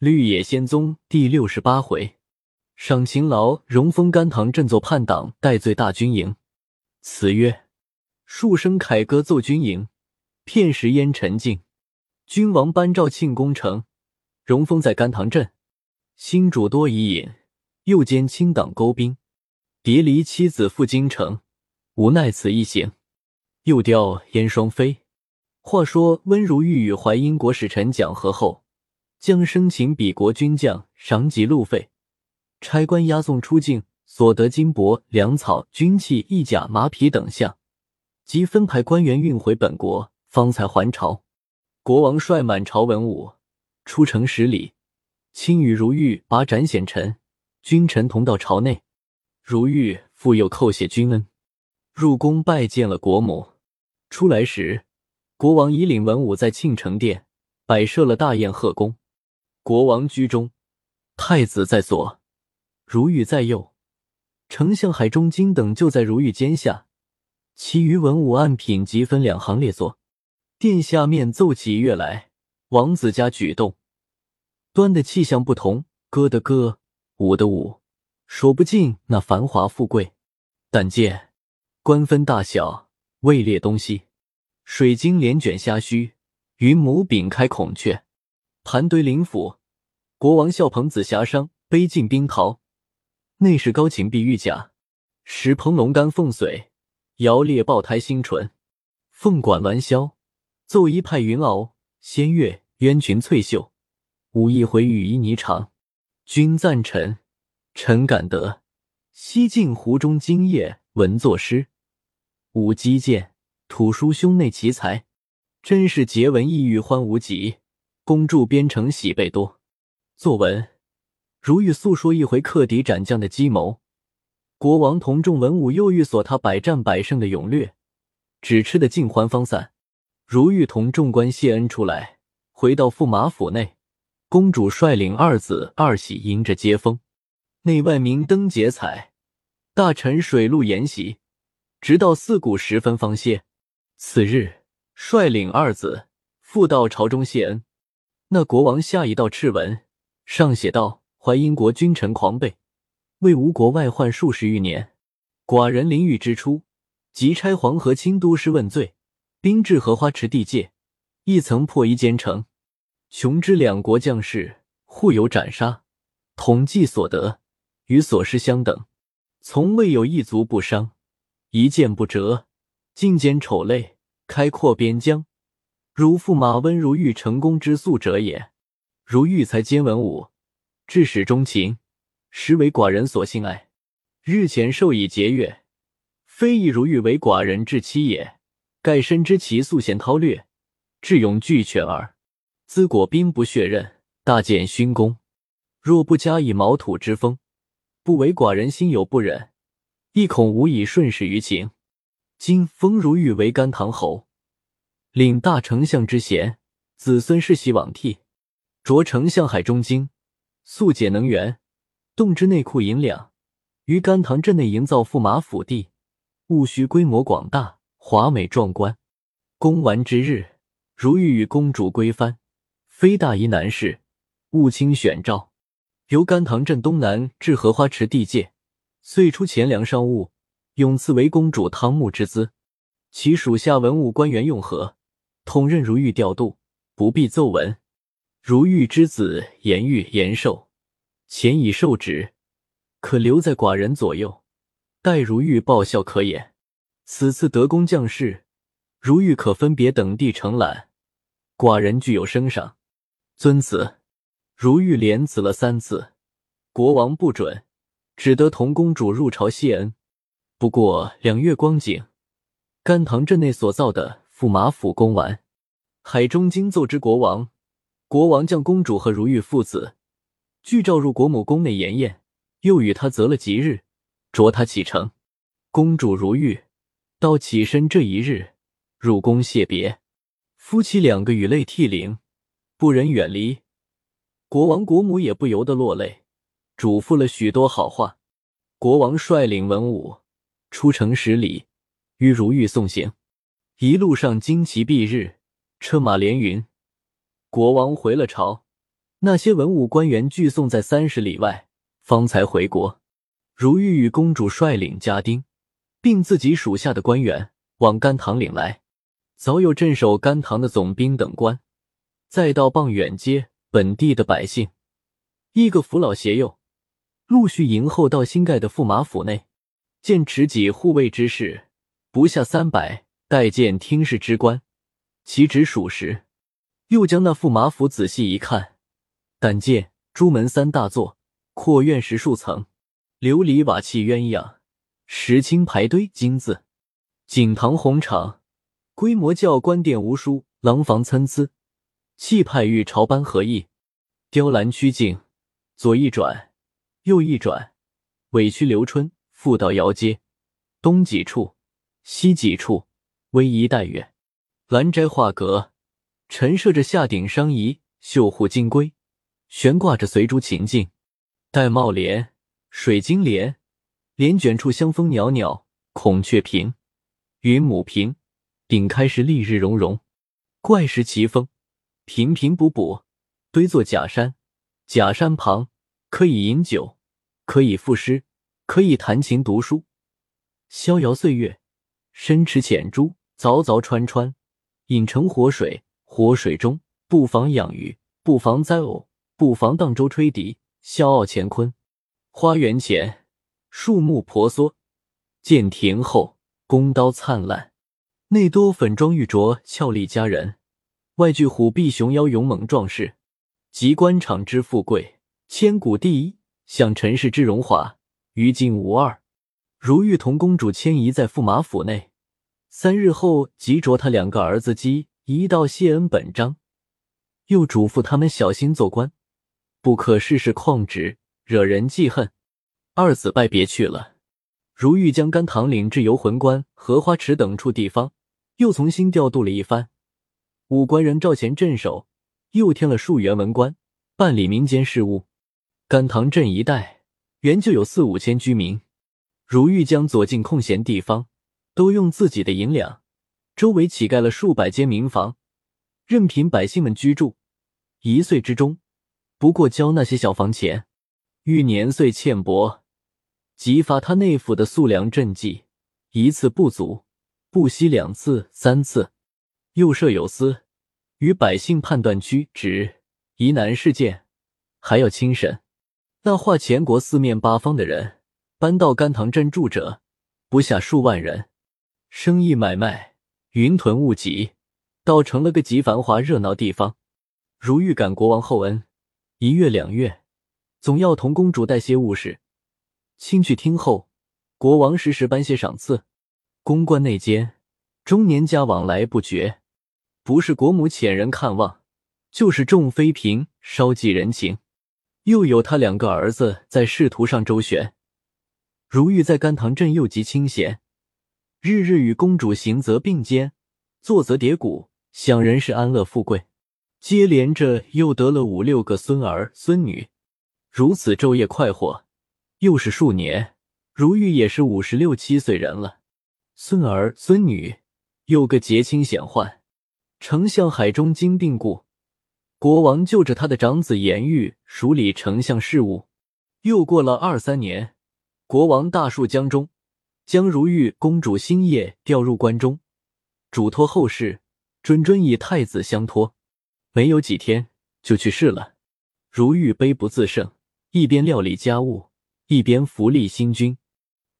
绿野仙踪第六十八回，赏勤劳，荣封甘棠振作叛党，戴罪大军营。词曰：数声凯歌奏军营，片时烟尘静。君王颁诏庆功成，荣封在甘棠镇。新主多疑隐，又兼清党勾兵。别离妻子赴京城，无奈此一行，又调燕双飞。话说温如玉与淮阴国使臣讲和后。将生擒彼国军将，赏给路费，差官押送出境，所得金帛、粮草、军器、义甲、马匹等项，即分派官员运回本国，方才还朝。国王率满朝文武出城十里，亲与如玉把斩显臣、君臣同到朝内。如玉复又叩谢君恩，入宫拜见了国母。出来时，国王已领文武在庆城殿摆设了大宴贺功。国王居中，太子在左，如玉在右，丞相海中金等就在如玉肩下，其余文武按品级分两行列坐。殿下面奏起乐来，王子家举动，端的气象不同，歌的歌，舞的舞，说不尽那繁华富贵。但见官分大小，位列东西，水晶帘卷虾须，云母屏开孔雀。盘堆灵府，国王笑捧紫霞觞，杯敬冰桃。内侍高擎碧玉甲，石烹龙肝凤髓，摇列豹胎星唇。凤管鸾箫，奏一派云鳌，仙乐鸳裙翠袖，舞一回羽衣霓裳。君赞臣，臣感得。西晋湖中今夜闻作诗，舞击剑，吐书胸内奇才，真是结文意欲欢无极。公著编成喜倍多。作文，如欲诉说一回克敌斩将的计谋。国王同众文武又欲索他百战百胜的勇略，只吃得尽欢方散。如玉同众官谢恩出来，回到驸马府内，公主率领二子二喜迎着接风，内外明灯结彩，大臣水陆筵席，直到四鼓时分方歇。次日，率领二子复到朝中谢恩。那国王下一道敕文，上写道：“淮阴国君臣狂悖，为吴国外患数十余年。寡人临狱之初，即差黄河清都师问罪，兵至荷花池地界，亦曾破一奸城。穷之两国将士互有斩杀，统计所得与所失相等，从未有一卒不伤，一剑不折，尽歼丑类，开阔边疆。”如驸马温如玉成功之素者也。如玉才兼文武，至始忠勤，实为寡人所信爱。日前授以节钺，非亦如玉为寡人至妻也。盖深知其素贤韬略，智勇俱全耳。兹果兵不血刃，大见勋功。若不加以毛土之风，不为寡人心有不忍，亦恐无以顺势于情。今封如玉为甘棠侯。领大丞相之衔，子孙世袭罔替。着丞相海中经，速解能源，动之内库银两，于甘棠镇内营造驸马府地，务须规模广大，华美壮观。公完之日，如欲与公主归藩，非大疑难事，务卿选召。由甘棠镇东南至荷花池地界，遂出钱粮商务，永赐为公主汤沐之资。其属下文武官员用何？统任如玉调度，不必奏闻。如玉之子颜玉、延寿，前已受旨，可留在寡人左右，待如玉报效可也。此次得功将士，如玉可分别等地承揽，寡人具有升赏。遵旨。如玉连辞了三次，国王不准，只得同公主入朝谢恩。不过两月光景，甘棠镇内所造的。驸马府宫完，海中经奏之国王，国王将公主和如玉父子俱召入国母宫内筵宴，又与他择了吉日，着他启程。公主如玉到起身这一日入宫谢别，夫妻两个语泪涕零，不忍远离。国王国母也不由得落泪，嘱咐了许多好话。国王率领文武出城十里，与如玉送行。一路上旌旗蔽日，车马连云。国王回了朝，那些文武官员聚送在三十里外，方才回国。如玉与公主率领家丁，并自己属下的官员往甘棠岭来，早有镇守甘棠的总兵等官，再到傍远街本地的百姓，一个扶老携幼，陆续迎候到新盖的驸马府内，见持戟护卫之士不下三百，待见听事之官，其职属实。又将那驸马府仔细一看，但见朱门三大座，阔院十数层。琉璃瓦砌鸳鸯，石青排堆金字，景堂红场，规模较官殿无殊，廊房参差，气派与朝般合意。雕栏曲径，左一转，右一转，委曲留春，复到遥阶，东几处，西几处，逶迤带月。兰斋画阁，陈设着下顶商仪，绣户金龟，悬挂着随珠琴镜，玳瑁帘。水晶帘，帘卷处香风袅袅；孔雀屏，云母屏，顶开时丽日融融。怪石奇峰，平平补补，堆作假山。假山旁可以饮酒，可以赋诗，可以弹琴读书，逍遥岁月。深池浅珠，凿凿穿穿，引成活水。活水中不妨养鱼，不妨栽藕，不妨荡舟吹笛，笑傲乾坤。花园前，树木婆娑；见庭后，弓刀灿烂。内多粉妆玉琢，俏丽佳人；外具虎臂熊腰，勇猛壮士。集官场之富贵，千古第一；享尘世之荣华，于今无二。如玉同公主迁移在驸马府内，三日后即着他两个儿子姬一道谢恩本章，又嘱咐他们小心做官，不可事事旷职。惹人记恨，二子拜别去了。如玉将甘棠岭至游魂关、荷花池等处地方又重新调度了一番，武官人赵前镇守，又添了数员文官办理民间事务。甘棠镇一带原就有四五千居民，如玉将左近空闲地方都用自己的银两，周围乞盖了数百间民房，任凭百姓们居住。一岁之中，不过交那些小房钱。遇年岁欠薄，即发他内府的粟粮赈济，一次不足，不惜两次、三次。又设有司，与百姓判断曲直疑难事件，还要清审。那化全国四面八方的人搬到甘棠镇住者，不下数万人，生意买卖云屯雾集，倒成了个极繁华热闹地方。如玉感国王厚恩，一月两月。总要同公主带些物事，亲去听候。国王时时颁些赏赐，宫观内间，中年家往来不绝。不是国母遣人看望，就是众妃嫔稍寄人情。又有他两个儿子在仕途上周旋，如玉在甘棠镇又极清闲，日日与公主行则并肩，坐则叠骨，享人世安乐富贵。接连着又得了五六个孙儿孙女。如此昼夜快活，又是数年，如玉也是五十六七岁人了。孙儿孙女有个结亲显宦，丞相海中经病故，国王就着他的长子颜玉署理丞相事务。又过了二三年，国王大树江中，将如玉公主星夜调入关中，嘱托后事，谆谆以太子相托。没有几天就去世了。如玉悲不自胜。一边料理家务，一边扶立新君。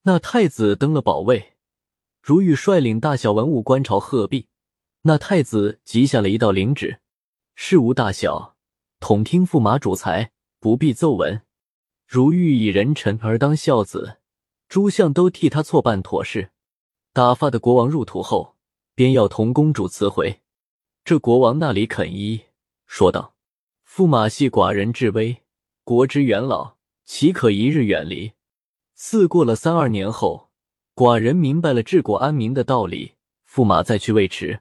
那太子登了宝位，如玉率领大小文武官朝贺毕。那太子即下了一道领旨：事无大小，统听驸马主裁，不必奏闻。如玉以人臣而当孝子，诸相都替他错办妥事。打发的国王入土后，便要同公主辞回。这国王那里肯依，说道：“驸马系寡人至危。”国之元老，岂可一日远离？似过了三二年后，寡人明白了治国安民的道理，驸马再去未迟。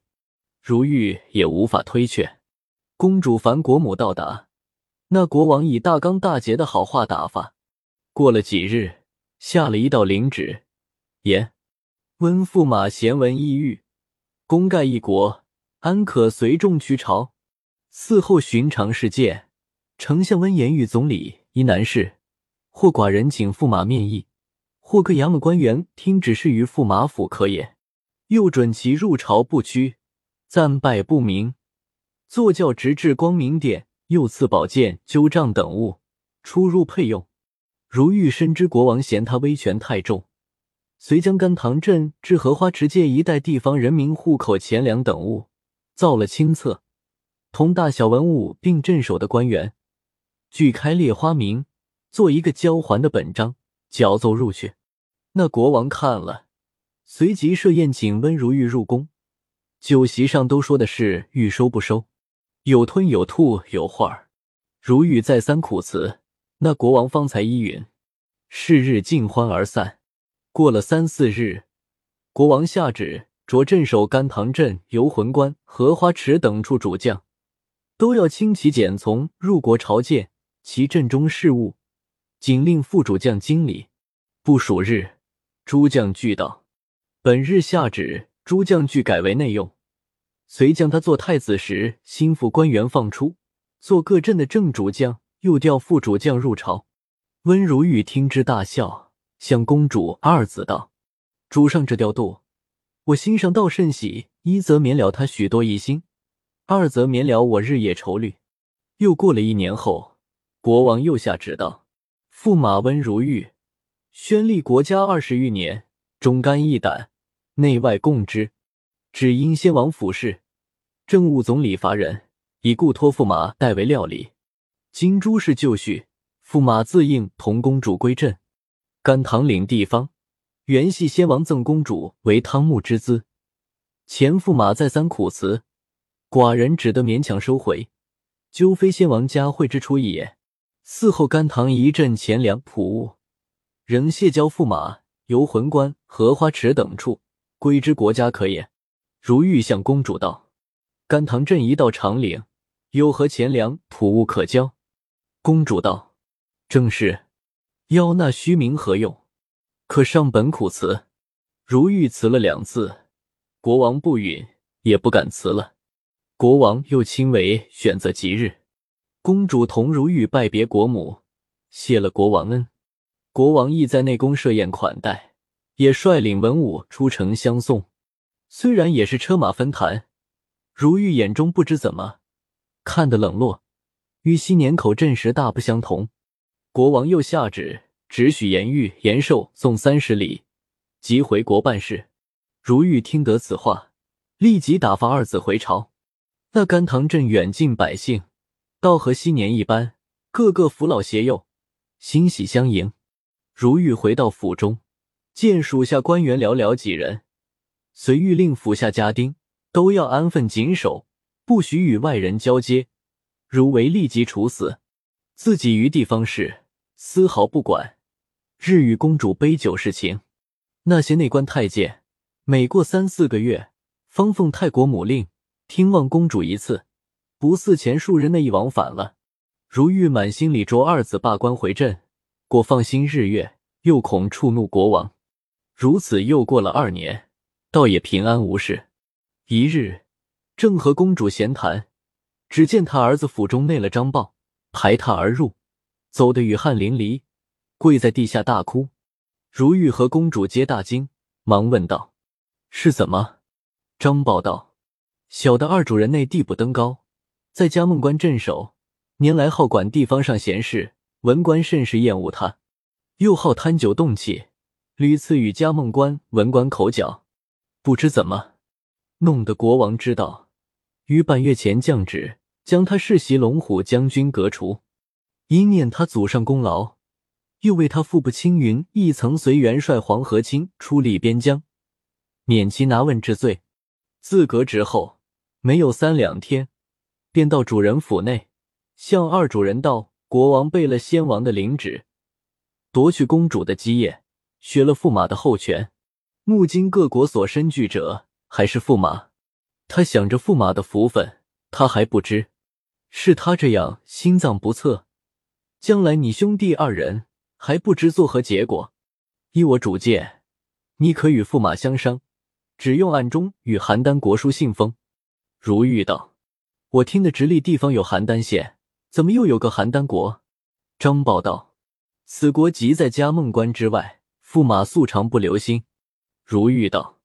如玉也无法推却。公主烦国母到达，那国王以大纲大节的好话打发。过了几日，下了一道领旨，言温驸马贤文异狱，功盖一国，安可随众趋朝？嗣后寻常事件。丞相温言与总理疑难事，或寡人请驸马面议，或各衙门官员听指示于驸马府可也。又准其入朝不屈，暂拜不明，坐轿直至光明殿，又赐宝剑、纠杖等物，出入配用。如玉深知国王嫌他威权太重，遂将甘棠镇至荷花池界一带地方人民户口钱粮等物造了清册，同大小文物并镇守的官员。锯开列花名，做一个交还的本章，缴奏入去。那国王看了，随即设宴请温如玉入宫。酒席上都说的是欲收不收，有吞有吐有话如玉再三苦辞，那国王方才依允。是日尽欢而散。过了三四日，国王下旨，着镇守甘棠镇、游魂关、荷花池等处主将，都要轻骑简从入国朝见。其镇中事务，仅令副主将经理。不数日，诸将俱到。本日下旨，诸将俱改为内用。遂将他做太子时心腹官员放出，做各镇的正主将。又调副主将入朝。温如玉听之大笑，向公主二子道：“主上这调度，我心上倒甚喜。一则免了他许多疑心，二则免了我日夜愁虑。”又过了一年后。国王又下旨道：“驸马温如玉，宣立国家二十余年，忠肝义胆，内外共之。只因先王府事，政务总理乏人，已故托驸马代为料理。今诸事就绪，驸马自应同公主归镇。甘棠岭地方，原系先王赠公主为汤沐之资，前驸马再三苦辞，寡人只得勉强收回，究非先王嘉惠之处也。”嗣后甘棠一镇钱粮朴物，仍谢交驸马，游魂关、荷花池等处归之国家可也。如欲向公主道：甘棠镇一道长岭，有何钱粮朴物可交？公主道：正是。要那虚名何用？可上本苦辞。如玉辞了两次，国王不允，也不敢辞了。国王又亲为选择吉日。公主同如玉拜别国母，谢了国王恩。国王亦在内宫设宴款待，也率领文武出城相送。虽然也是车马分坛，如玉眼中不知怎么看得冷落，与昔年口镇时大不相同。国王又下旨，只许延玉延寿送三十里，即回国办事。如玉听得此话，立即打发二子回朝。那甘棠镇远近百姓。倒和昔年一般，个个扶老携幼，欣喜相迎。如玉回到府中，见属下官员寥寥几人，遂谕令府下家丁都要安分谨守，不许与外人交接，如违立即处死。自己于地方事丝毫不管，日与公主杯酒侍情。那些内官太监，每过三四个月，方奉太国母令听望公主一次。不似前数日那一往返了。如玉满心里着二子罢官回镇，过放心日月，又恐触怒国王。如此又过了二年，倒也平安无事。一日，正和公主闲谈，只见他儿子府中内了张豹，排他而入，走得雨汗淋漓，跪在地下大哭。如玉和公主皆大惊，忙问道：“是怎么？”张豹道：“小的二主人内地不登高。”在嘉梦关镇守，年来好管地方上闲事，文官甚是厌恶他，又好贪酒动气，屡次与嘉梦关文官口角，不知怎么弄得国王知道，于半月前降旨将他世袭龙虎将军革除，因念他祖上功劳，又为他父不青云亦曾随元帅黄河清出力边疆，免其拿问治罪。自革职后，没有三两天。便到主人府内，向二主人道：“国王背了先王的领旨，夺去公主的基业，削了驸马的后权。目今各国所身惧者，还是驸马。他想着驸马的福分，他还不知。是他这样心脏不测，将来你兄弟二人还不知作何结果。依我主见，你可与驸马相商，只用暗中与邯郸国书信封。”如玉道。我听的直隶地方有邯郸县，怎么又有个邯郸国？张宝道：“此国即在嘉梦关之外。”驸马素常不留心。如玉道：“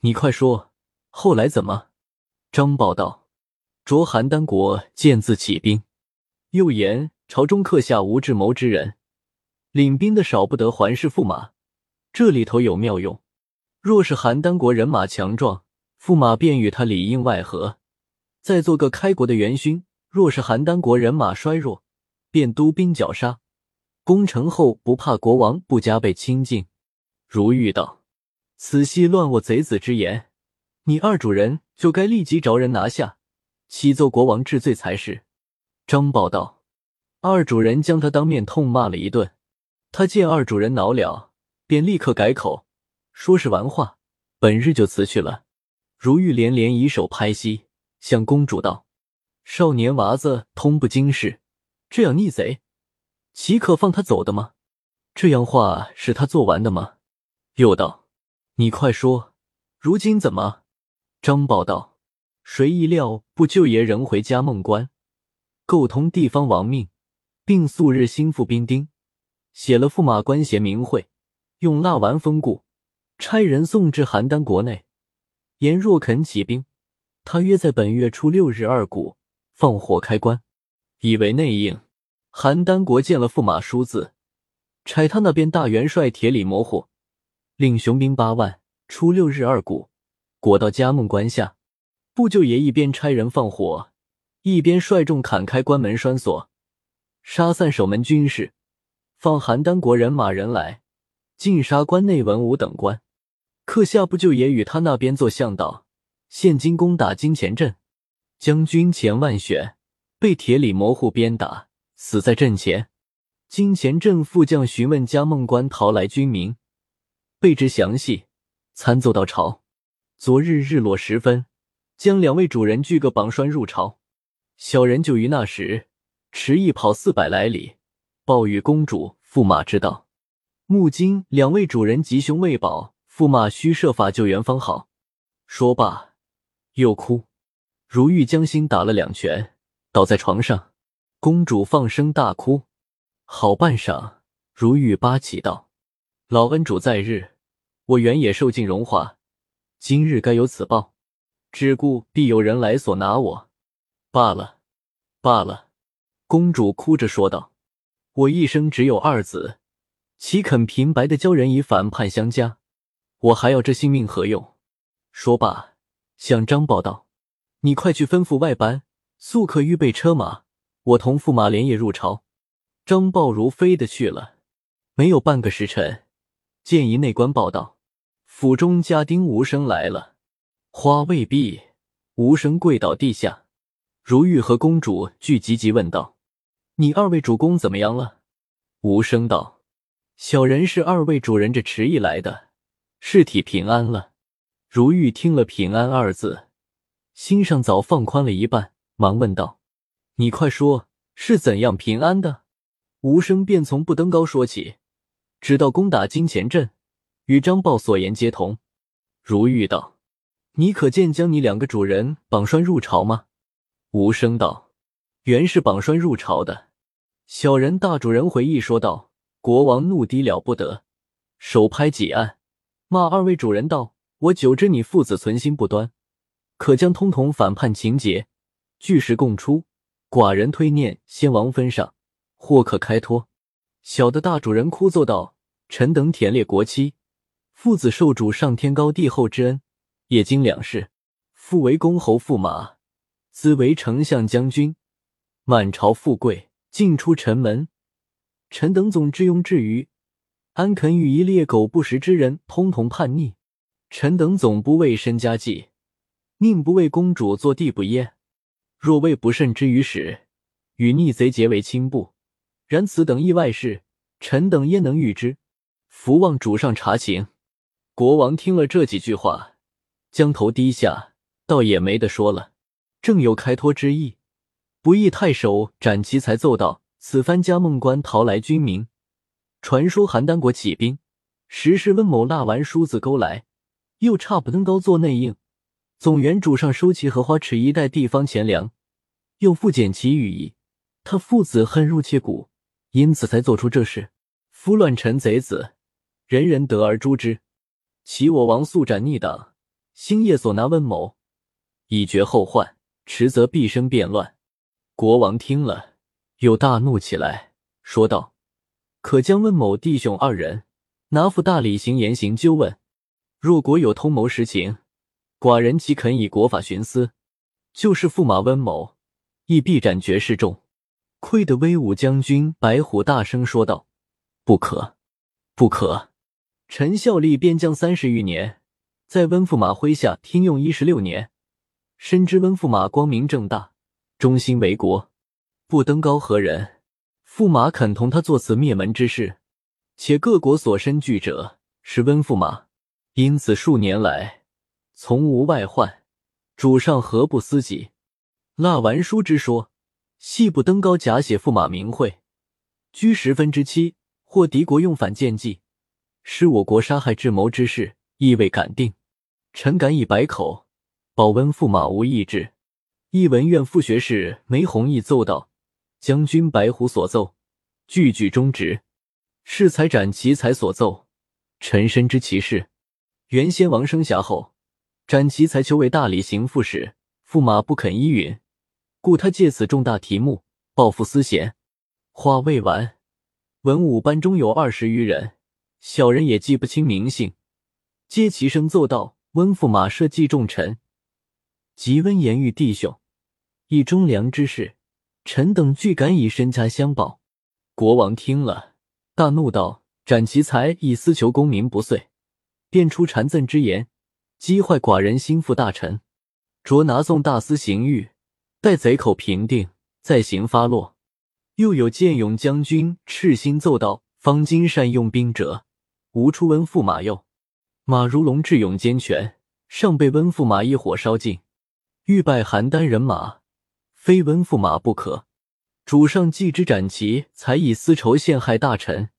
你快说，后来怎么？”张宝道：“着邯郸国见自起兵，又言朝中刻下无智谋之人，领兵的少不得环氏驸马。这里头有妙用。若是邯郸国人马强壮，驸马便与他里应外合，再做个开国的元勋。若是邯郸国人马衰弱，便督兵绞杀。”攻城后不怕国王不加倍亲近，如玉道：“此系乱我贼子之言，你二主人就该立即着人拿下，启奏国王治罪才是。”张宝道：“二主人将他当面痛骂了一顿，他见二主人恼了，便立刻改口，说是玩话，本日就辞去了。”如玉连连以手拍膝，向公主道：“少年娃子通不经事，这样逆贼。”岂可放他走的吗？这样话是他做完的吗？又道：“你快说，如今怎么？”张宝道：“谁意料不舅爷仍回嘉梦关，构通地方亡命，并素日心腹兵丁，写了驸马官衔名讳，用蜡丸封固，差人送至邯郸国内。言若肯起兵，他约在本月初六日二鼓放火开关，以为内应。”邯郸国见了驸马书字，差他那边大元帅铁里模糊，令雄兵八万，初六日二鼓，裹到嘉梦关下。不舅爷一边差人放火，一边率众砍开关门栓锁，杀散守门军士，放邯郸国人马人来，尽杀关内文武等官。刻下不舅爷与他那边做向导，现今攻打金钱镇，将军钱万选被铁里模糊鞭打。死在阵前，金钱镇副将询问嘉梦关逃来军民，备知详细，参奏到朝。昨日日落时分，将两位主人锯个绑拴入朝。小人就于那时迟一跑四百来里，报与公主驸马知道。目今两位主人吉凶未保，驸马须设法救援方好。说罢，又哭。如玉将心打了两拳，倒在床上。公主放声大哭，好半晌，如玉八起道：“老恩主在日，我原也受尽荣华，今日该有此报，只顾必有人来所拿我。罢了，罢了。”公主哭着说道：“我一生只有二子，岂肯平白的教人以反叛相加？我还要这性命何用？”说罢，向张宝道：“你快去吩咐外班，速可预备车马。”我同驸马连夜入朝，张豹如飞的去了，没有半个时辰，见一内官报道，府中家丁无声来了。花未毕，无声跪倒地下。如玉和公主俱急急问道：“你二位主公怎么样了？”无声道：“小人是二位主人这迟意来的，尸体平安了。”如玉听了“平安”二字，心上早放宽了一半，忙问道。你快说，是怎样平安的？无声便从不登高说起，直到攻打金钱镇，与张豹所言皆同。如玉道：“你可见将你两个主人绑拴入朝吗？”无声道：“原是绑拴入朝的。”小人大主人回忆说道：“国王怒低了不得，手拍几案，骂二位主人道：‘我久知你父子存心不端，可将通统反叛情节，据实供出。’”寡人推念先王分上，或可开脱。小的大主人哭奏道：“臣等舔猎国戚，父子受主上天高地厚之恩，业经两世。父为公侯驸马，子为丞相将军，满朝富贵尽出臣门。臣等总至庸至愚，安肯与一猎狗不食之人通同叛逆？臣等总不为身家计，宁不为公主做地不耶？”若为不慎之于始，与逆贼结为亲部，然此等意外事，臣等焉能预知？伏望主上查情。国王听了这几句话，将头低下，倒也没得说了，正有开脱之意，不义太守展其才奏道：此番加梦关逃来军民，传说邯郸国起兵，实是温某蜡丸梳子勾来，又差不登高做内应。总原主上收其荷花池一带地方钱粮，又复减其羽翼，他父子恨入切骨，因此才做出这事。夫乱臣贼子，人人得而诛之。齐我王速斩逆党，星夜所拿温某，以绝后患，迟则必生变乱。国王听了，又大怒起来，说道：“可将温某弟兄二人拿赴大理行严刑纠问。若国有通谋实情，寡人岂肯以国法徇私？就是驸马温某，亦必斩绝示众。”愧得威武将军白虎大声说道：“不可，不可！臣效力边疆三十余年，在温驸马麾下听用一十六年，深知温驸马光明正大，忠心为国，不登高何人？驸马肯同他做此灭门之事？且各国所深惧者是温驸马，因此数年来从无外患，主上何不思己？蜡完书之说。”系不登高，假写驸马名讳，居十分之七，或敌国用反间计，使我国杀害智谋之事，亦未敢定。臣敢以百口保温驸马无异志。一文院副学士梅弘毅奏道：“将军白虎所奏，句句忠直。是才斩其才所奏，臣深知其事。原先王生涯后，斩其才求为大理行副使，驸马不肯依允。”故他借此重大题目报复私贤。话未完，文武班中有二十余人，小人也记不清名姓，皆齐声奏道：“温驸马设计重臣，及温言玉弟兄，以忠良之事，臣等俱敢以身家相报。”国王听了，大怒道：“斩其才以私求功名不遂，便出谗赠之言，击坏寡人心腹大臣，着拿送大司刑狱。”待贼口平定，再行发落。又有剑勇将军赤心奏道：“方今善用兵者，无出温驸马右。马如龙智勇兼全，尚被温驸马一火烧尽。欲拜邯郸人马，非温驸马不可。主上既知斩其才以私仇陷害大臣，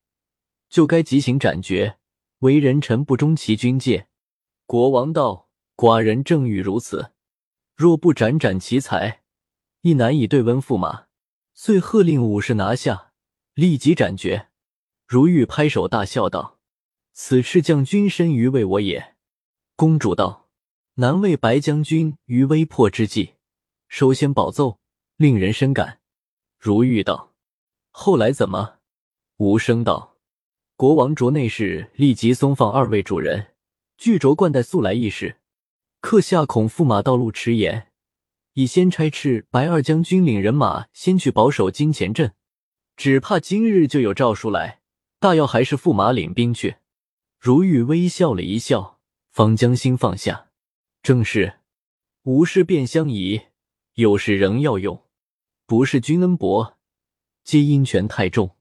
就该即行斩决。为人臣不忠其军戒。”国王道：“寡人正欲如此。若不斩斩其才。”亦难以对温驸马，遂喝令武士拿下，立即斩决。如玉拍手大笑道：“此赤将军身于为我也。”公主道：“难为白将军于危迫之际，首先保奏，令人深感。”如玉道：“后来怎么？”无声道：“国王着内侍立即松放二位主人，具着冠带速来议事。客下恐驸马道路迟延。”已先差斥白二将军领人马先去保守金钱镇，只怕今日就有诏书来。大要还是驸马领兵去。如玉微笑了一笑，方将心放下。正是无事便相宜，有事仍要用。不是君恩薄，皆因权太重。